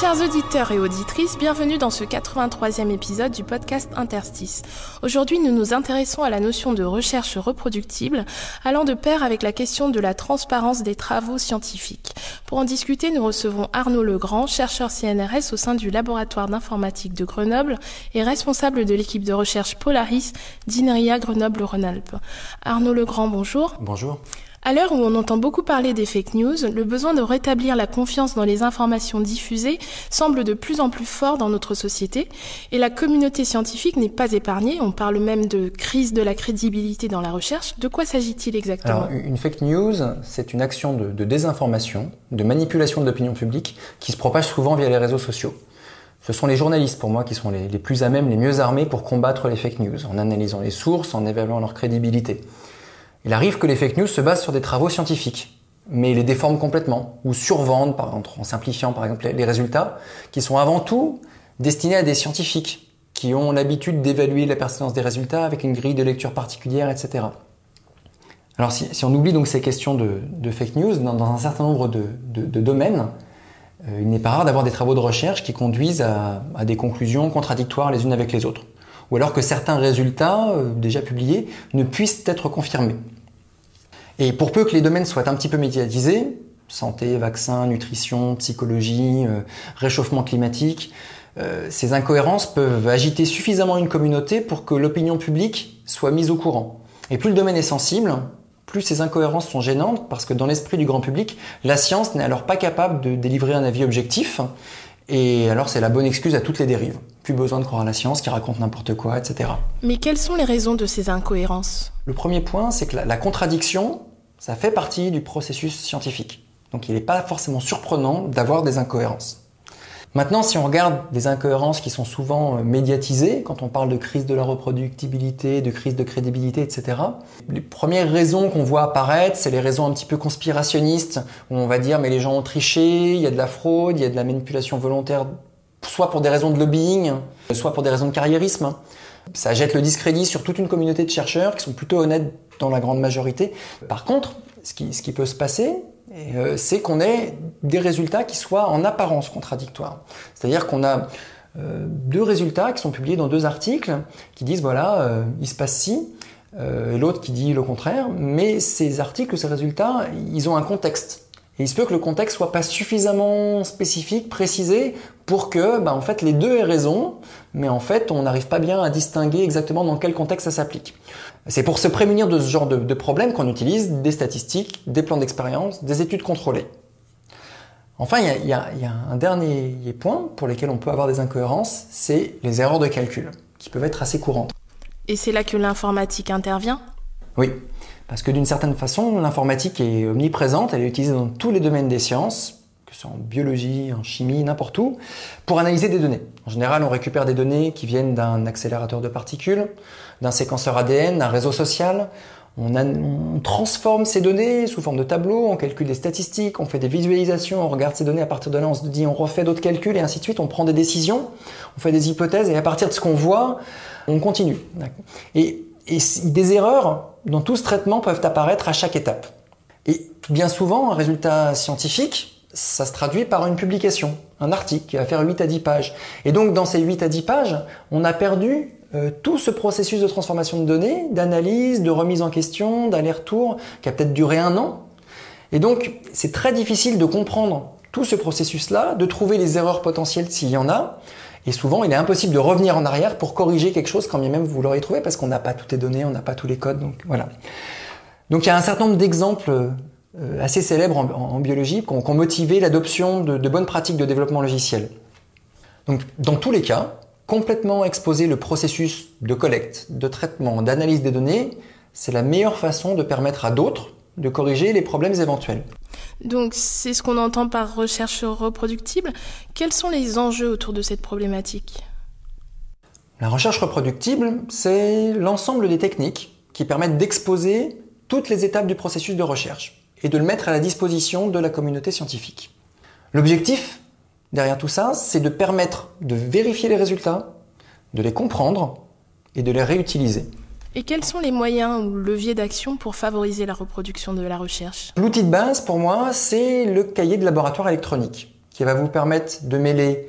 Chers auditeurs et auditrices, bienvenue dans ce 83e épisode du podcast Interstice. Aujourd'hui, nous nous intéressons à la notion de recherche reproductible, allant de pair avec la question de la transparence des travaux scientifiques. Pour en discuter, nous recevons Arnaud Legrand, chercheur CNRS au sein du laboratoire d'informatique de Grenoble et responsable de l'équipe de recherche Polaris d'INRIA Grenoble-Rhône-Alpes. Arnaud Legrand, bonjour. Bonjour. À l'heure où on entend beaucoup parler des fake news, le besoin de rétablir la confiance dans les informations diffusées semble de plus en plus fort dans notre société, et la communauté scientifique n'est pas épargnée, on parle même de crise de la crédibilité dans la recherche. De quoi s'agit-il exactement Alors, une fake news, c'est une action de, désinformation, de manipulation de l'opinion publique qui se propage souvent via les réseaux sociaux. Ce sont les journalistes, pour moi, qui sont les plus à même, les mieux armés pour combattre les fake news, en analysant les sources, en évaluant leur crédibilité. Il arrive que les fake news se basent sur des travaux scientifiques, mais les déforment complètement, ou survendent, par exemple, en simplifiant par exemple les- résultats, qui sont avant tout destinés à des scientifiques, qui ont l'habitude d'évaluer la pertinence des résultats avec une grille de lecture particulière, etc. Alors si, on oublie donc ces questions de, fake news, dans, un certain nombre de, domaines, euh, il n'est pas rare d'avoir des travaux de recherche qui conduisent à des conclusions contradictoires les unes avec les autres. Ou alors que certains résultats, euh, déjà publiés, ne puissent être confirmés. Et pour peu que les domaines soient un petit peu médiatisés, santé, vaccins, nutrition, psychologie, euh, réchauffement climatique, euh, ces incohérences peuvent agiter suffisamment une communauté pour que l'opinion publique soit mise au courant. Et plus le domaine est sensible, plus ces incohérences sont gênantes parce que dans l'esprit du grand public, la science n'est alors pas capable de délivrer un avis objectif. Et alors c'est la bonne excuse à toutes les dérives. Plus besoin de croire à la science qui raconte n'importe quoi, etc. Mais quelles sont les raisons de ces incohérences? Le premier point, c'est que la, la contradiction, ça fait partie du processus scientifique. Donc il n'est pas forcément surprenant d'avoir des incohérences. Maintenant, si on regarde des incohérences qui sont souvent euh, médiatisées, quand on parle de crise de la reproductibilité, de crise de crédibilité, etc., les premières raisons qu'on voit apparaître, c'est les raisons un petit peu conspirationnistes, où on va dire mais les gens ont triché, il y a de la fraude, il y a de la manipulation volontaire, soit pour des raisons de lobbying, soit pour des raisons de carriérisme. Ça jette le discrédit sur toute une communauté de chercheurs qui sont plutôt honnêtes dans la grande majorité. Par contre, ce qui, ce qui peut se passer, euh, c'est qu'on ait des résultats qui soient en apparence contradictoires. C'est-à-dire qu'on a euh, deux résultats qui sont publiés dans deux articles qui disent voilà, euh, il se passe ci, et l'autre qui dit le contraire, mais ces articles, ces résultats, ils ont un contexte. Et il se peut que le contexte soit pas suffisamment spécifique, précisé, pour que, bah, en fait, les deux aient raison, mais en fait, on n'arrive pas bien à distinguer exactement dans quel contexte ça s'applique. C'est pour se prémunir de ce genre de, problème qu'on utilise des statistiques, des plans d'expérience, des études contrôlées. Enfin, il y a, y a un dernier point pour lequel on peut avoir des incohérences, c'est les erreurs de calcul, qui peuvent être assez courantes. Et c'est là que l'informatique intervient? Oui, parce que d'une certaine façon, l'informatique est omniprésente, elle est utilisée dans tous les domaines des sciences, que ce soit en biologie, en chimie, n'importe où, pour analyser des données. En général, on récupère des données qui viennent d'un accélérateur de particules, d'un séquenceur ADN, d'un réseau social. On, transforme ces données sous forme de tableaux, on calcule des statistiques, on fait des visualisations, on regarde ces données, à partir de là on se dit on refait d'autres calculs et ainsi de suite, on prend des décisions, on fait des hypothèses et à partir de ce qu'on voit, on continue. Et, et des erreurs dans tout ce traitement peuvent apparaître à chaque étape. Et bien souvent, un résultat scientifique, ça se traduit par une publication, un article qui va faire 8 à 10 pages. Et donc dans ces 8 à 10 pages, on a perdu euh, tout ce processus de transformation de données, d'analyse, de remise en question, d'aller-retour, qui a peut-être duré un an. Et donc c'est très difficile de comprendre tout ce processus-là, de trouver les erreurs potentielles s'il y en a. Et souvent, il est impossible de revenir en arrière pour corriger quelque chose quand bien même vous l'auriez trouvé parce qu'on n'a pas toutes les données, on n'a pas tous les codes. Donc voilà. Donc il y a un certain nombre d'exemples euh, assez célèbres en, biologie qui ont, motivé l'adoption de bonnes pratiques de développement logiciel. Donc dans tous les cas, complètement exposer le processus de collecte, de traitement, d'analyse des données, c'est la meilleure façon de permettre à d'autres de corriger les problèmes éventuels. Donc c'est ce qu'on entend par recherche reproductible. Quels sont les enjeux autour de cette problématique? La recherche reproductible, c'est l'ensemble des techniques qui permettent d'exposer toutes les étapes du processus de recherche et de le mettre à la disposition de la communauté scientifique. L'objectif derrière tout ça, c'est de permettre de vérifier les résultats, de les comprendre et de les réutiliser. Et quels sont les moyens ou leviers d'action pour favoriser la reproduction de la recherche? L'outil de base pour moi, c'est le cahier de laboratoire électronique qui va vous permettre de mêler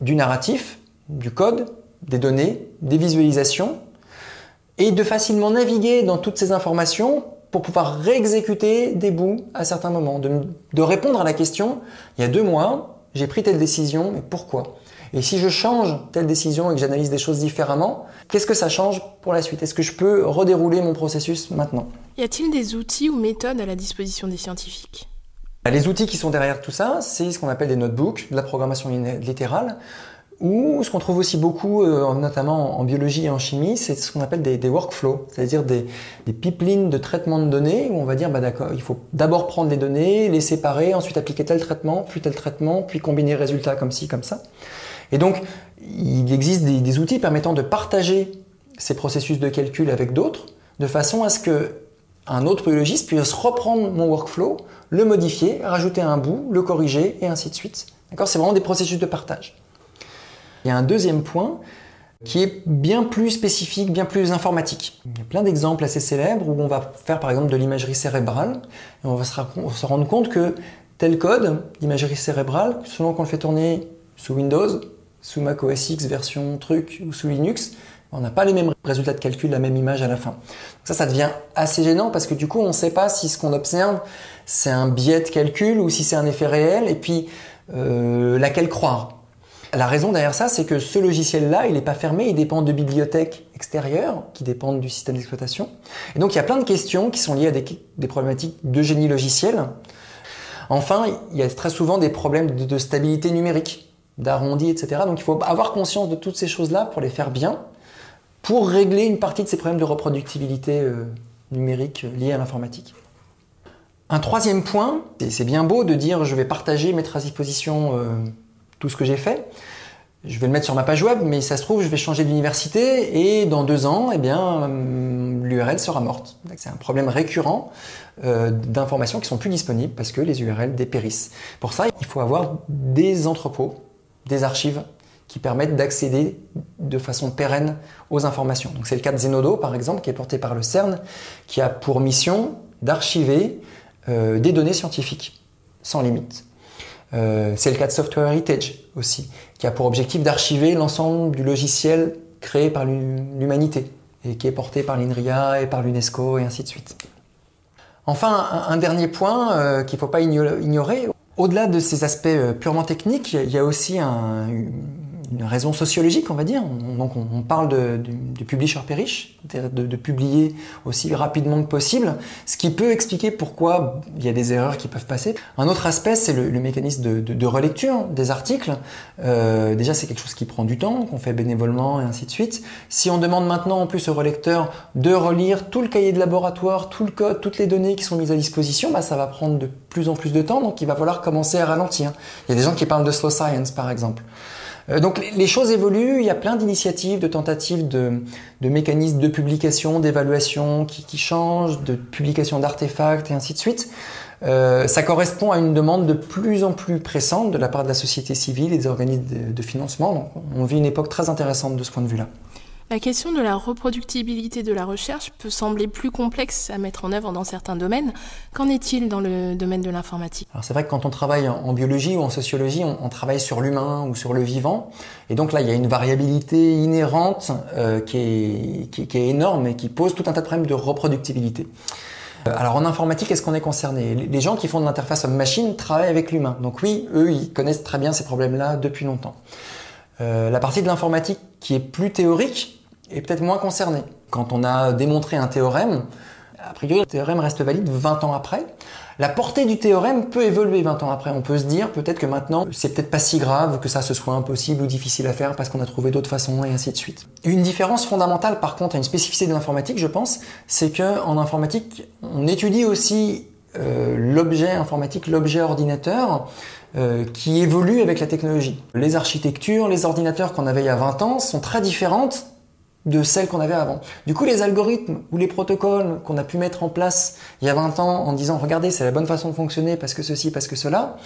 du narratif, du code, des données, des visualisations et de facilement naviguer dans toutes ces informations pour pouvoir réexécuter des bouts à certains moments, de, répondre à la question, il y a deux mois, j'ai pris telle décision, mais pourquoi? Et si je change telle décision et que j'analyse des choses différemment, qu'est-ce que ça change pour la suite? Est-ce que je peux redérouler mon processus maintenant? Y a-t-il des outils ou méthodes à la disposition des scientifiques? Les outils qui sont derrière tout ça, c'est ce qu'on appelle des notebooks, de la programmation littérale, ou ce qu'on trouve aussi beaucoup, euh, notamment en biologie et en chimie, c'est ce qu'on appelle des, des workflows, c'est-à-dire des, des, pipelines de traitement de données où on va dire, bah d'accord, il faut d'abord prendre les données, les séparer, ensuite appliquer tel traitement, puis tel traitement, puis combiner les résultats comme ci, comme ça. Et donc, il existe des, outils permettant de partager ces processus de calcul avec d'autres, de façon à ce que un autre biologiste puisse reprendre mon workflow, le modifier, rajouter un bout, le corriger, et ainsi de suite. D'accord? C'est vraiment des processus de partage. Il y a un deuxième point qui est bien plus spécifique, bien plus informatique. Il y a plein d'exemples assez célèbres où on va faire par exemple de l'imagerie cérébrale et on va se rendre compte que tel code d'imagerie cérébrale, selon qu'on le fait tourner sous Windows, sous Mac OS X version truc ou sous Linux, on n'a pas les mêmes résultats de calcul, la même image à la fin. Ça, ça devient assez gênant parce que du coup, on ne sait pas si ce qu'on observe, c'est un biais de calcul ou si c'est un effet réel et puis euh, laquelle croire. La raison derrière ça, c'est que ce logiciel-là, il n'est pas fermé, il dépend de bibliothèques extérieures qui dépendent du système d'exploitation. Et donc il y a plein de questions qui sont liées à des, problématiques de génie logiciel. Enfin, il y a très souvent des problèmes de stabilité numérique, d'arrondi, etc. Donc il faut avoir conscience de toutes ces choses-là pour les faire bien, pour régler une partie de ces problèmes de reproductibilité euh, numérique liés à l'informatique. Un troisième point, c'est bien beau de dire je vais partager, mettre à disposition euh, tout ce que j'ai fait. Je vais le mettre sur ma page web, mais ça se trouve, je vais changer d'université et dans deux ans, eh bien, l'URL sera morte. C'est un problème récurrent euh, d'informations qui sont plus disponibles parce que les URL dépérissent. Pour ça, il faut avoir des entrepôts, des archives qui permettent d'accéder de façon pérenne aux informations. C'est le cas de Zenodo, par exemple, qui est porté par le CERN, qui a pour mission d'archiver euh, des données scientifiques sans limite. Euh, c'est le cas de Software Heritage aussi, qui a pour objectif d'archiver l'ensemble du logiciel créé par l'humanité et qui est porté par l'INRIA et par l'UNESCO et ainsi de suite. Enfin, un, un dernier point euh, qu'il ne faut pas ignorer, au-delà de ces aspects euh, purement techniques, il y a aussi un, une raison sociologique, on va dire. Donc on, parle de, de, de publisher perish, de, de, publier aussi rapidement que possible, ce qui peut expliquer pourquoi il y a des erreurs qui peuvent passer. Un autre aspect, c'est le, le, mécanisme de, relecture des articles. Euh, déjà, c'est quelque chose qui prend du temps, qu'on fait bénévolement et ainsi de suite. Si on demande maintenant en plus au relecteur de relire tout le cahier de laboratoire, tout le code, toutes les données qui sont mises à disposition, bah, ça va prendre de plus en plus de temps, donc il va falloir commencer à ralentir. Il y a des gens qui parlent de slow science, par exemple. Euh, donc les choses évoluent, il y a plein d'initiatives, de tentatives de, de, mécanismes de publication, d'évaluation qui, changent, de publication d'artefacts et ainsi de suite. Euh, ça correspond à une demande de plus en plus pressante de la part de la société civile et des organismes de, financement. On vit une époque très intéressante de ce point de vue-là. La question de la reproductibilité de la recherche peut sembler plus complexe à mettre en œuvre dans certains domaines. Qu'en est-il dans le domaine de l'informatique? Alors c'est vrai que quand on travaille en biologie ou en sociologie, on, travaille sur l'humain ou sur le vivant. Et donc là, il y a une variabilité inhérente euh, qui, est, qui, qui, est, énorme et qui pose tout un tas de problèmes de reproductibilité. Euh, alors en informatique, est-ce qu'on est concerné? Les gens qui font de l'interface homme-machine travaillent avec l'humain. Donc oui, eux, ils connaissent très bien ces problèmes-là depuis longtemps. Euh, la partie de l'informatique qui est plus théorique, est peut-être moins concerné. Quand on a démontré un théorème, a priori, le théorème reste valide 20 ans après. La portée du théorème peut évoluer 20 ans après. On peut se dire peut-être que maintenant, c'est peut-être pas si grave que ça ce soit impossible ou difficile à faire parce qu'on a trouvé d'autres façons et ainsi de suite. Une différence fondamentale, par contre, à une spécificité de l'informatique, je pense, c'est que en informatique, on étudie aussi euh, l'objet informatique, l'objet ordinateur, euh, qui évolue avec la technologie. Les architectures, les ordinateurs qu'on avait il y a 20 ans sont très différentes de celles qu'on avait avant. Du coup, les algorithmes ou les protocoles qu'on a pu mettre en place il y a 20 ans en disant regardez, c'est la bonne façon de fonctionner parce que ceci, parce que cela,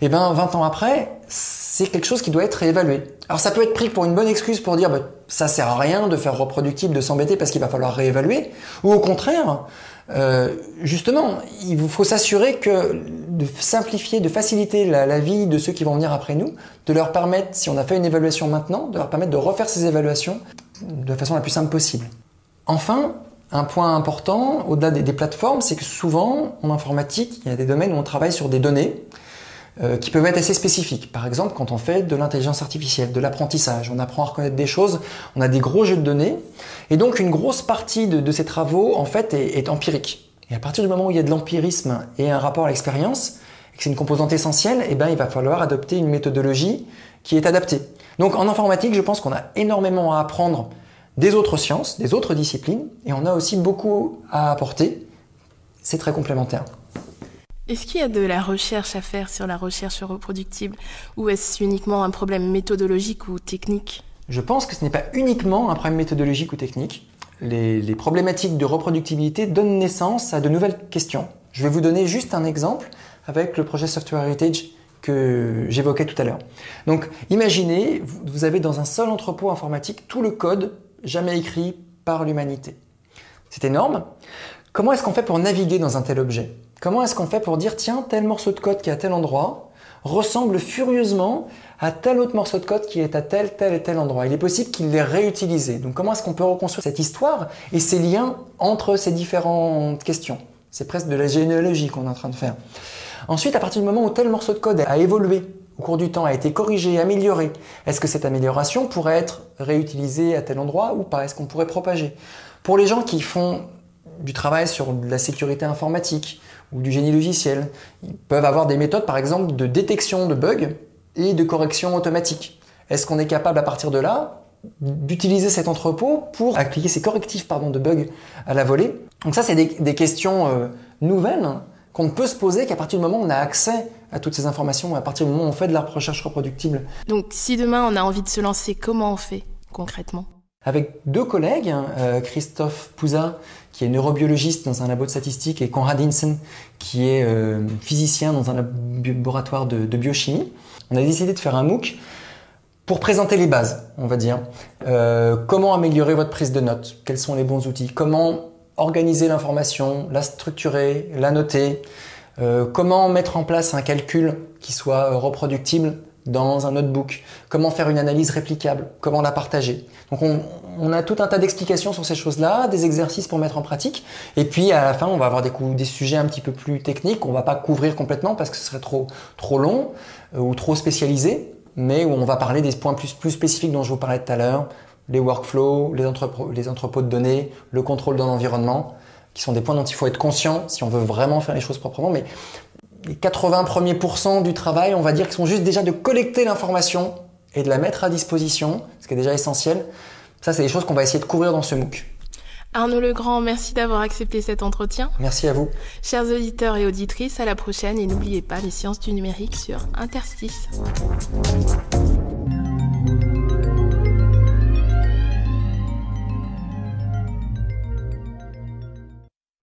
eh ben 20 ans après, c'est quelque chose qui doit être réévalué. Alors ça peut être pris pour une bonne excuse pour dire bah, ça sert à rien de faire reproductible, de s'embêter parce qu'il va falloir réévaluer, ou au contraire, euh, justement, il faut s'assurer que de simplifier, de faciliter la, vie de ceux qui vont venir après nous, de leur permettre, si on a fait une évaluation maintenant, de leur permettre de refaire ces évaluations de façon la plus simple possible. Enfin, un point important, au-delà des, plateformes, c'est que souvent, en informatique, il y a des domaines où on travaille sur des données euh, qui peuvent être assez spécifiques. Par exemple, quand on fait de l'intelligence artificielle, de l'apprentissage, on apprend à reconnaître des choses, on a des gros jeux de données, et donc une grosse partie de, ces travaux, en fait, est, empirique. Et à partir du moment où il y a de l'empirisme et un rapport à l'expérience, que c'est une composante essentielle, eh ben, il va falloir adopter une méthodologie qui est adaptée. Donc en informatique, je pense qu'on a énormément à apprendre des autres sciences, des autres disciplines, et on a aussi beaucoup à apporter. C'est très complémentaire. Est-ce qu'il y a de la recherche à faire sur la recherche reproductible ou est-ce uniquement un problème méthodologique ou technique? Je pense que ce n'est pas uniquement un problème méthodologique ou technique. Les, les, problématiques de reproductibilité donnent naissance à de nouvelles questions. Je vais vous donner juste un exemple avec le projet Software Heritage que j'évoquais tout à l'heure. Donc imaginez, vous avez dans un seul entrepôt informatique tout le code jamais écrit par l'humanité. C'est énorme. Comment est-ce qu'on fait pour naviguer dans un tel objet? Comment est-ce qu'on fait pour dire tiens, tel morceau de code qui est à tel endroit ressemble furieusement à tel autre morceau de code qui est à tel, tel et tel endroit? Il est possible qu'il l'ait réutilisé. Donc comment est-ce qu'on peut reconstruire cette histoire et ces liens entre ces différentes questions? C'est presque de la généalogie qu'on est en train de faire. Ensuite, à partir du moment où tel morceau de code a évolué au cours du temps, a été corrigé, amélioré, est-ce que cette amélioration pourrait être réutilisée à tel endroit ou pas? Est-ce qu'on pourrait propager? Pour les gens qui font du travail sur la sécurité informatique ou du génie logiciel, ils peuvent avoir des méthodes par exemple de détection de bugs et de correction automatique. Est-ce qu'on est capable à partir de là d'utiliser cet entrepôt pour appliquer ces correctifs de bugs à la volée? Donc ça, c'est des, questions euh, nouvelles qu'on ne peut se poser qu'à partir du moment où on a accès à toutes ces informations, à partir du moment où on fait de la recherche reproductible. Donc si demain on a envie de se lancer, comment on fait concrètement? Avec deux collègues, euh, Christophe Pouza, qui est neurobiologiste dans un labo de statistique, et Konrad Hinsen, qui est euh, physicien dans un laboratoire de, biochimie. On a décidé de faire un MOOC pour présenter les bases, on va dire. Euh, comment améliorer votre prise de notes? Quels sont les bons outils? Comment organiser l'information, la structurer, la noter, euh, comment mettre en place un calcul qui soit euh, reproductible dans un notebook, comment faire une analyse réplicable, comment la partager? Donc on, a tout un tas d'explications sur ces choses-là, des exercices pour mettre en pratique, et puis à la fin on va avoir des, sujets un petit peu plus techniques, on va pas couvrir complètement parce que ce serait trop, long euh, ou trop spécialisé, mais où on va parler des points plus spécifiques dont je vous parlais tout à l'heure, les workflows, les, entrepôts, les entrepôts de données, le contrôle de l'environnement, qui sont des points dont il faut être conscient si on veut vraiment faire les choses proprement. Mais les 80 premiers pourcents du travail, on va dire, qui sont juste déjà de collecter l'information et de la mettre à disposition, ce qui est déjà essentiel. Ça, c'est des choses qu'on va essayer de couvrir dans ce MOOC. Arnaud Legrand, merci d'avoir accepté cet entretien. Merci à vous. Chers auditeurs et auditrices, à la prochaine et n'oubliez pas les sciences du numérique sur Interstice.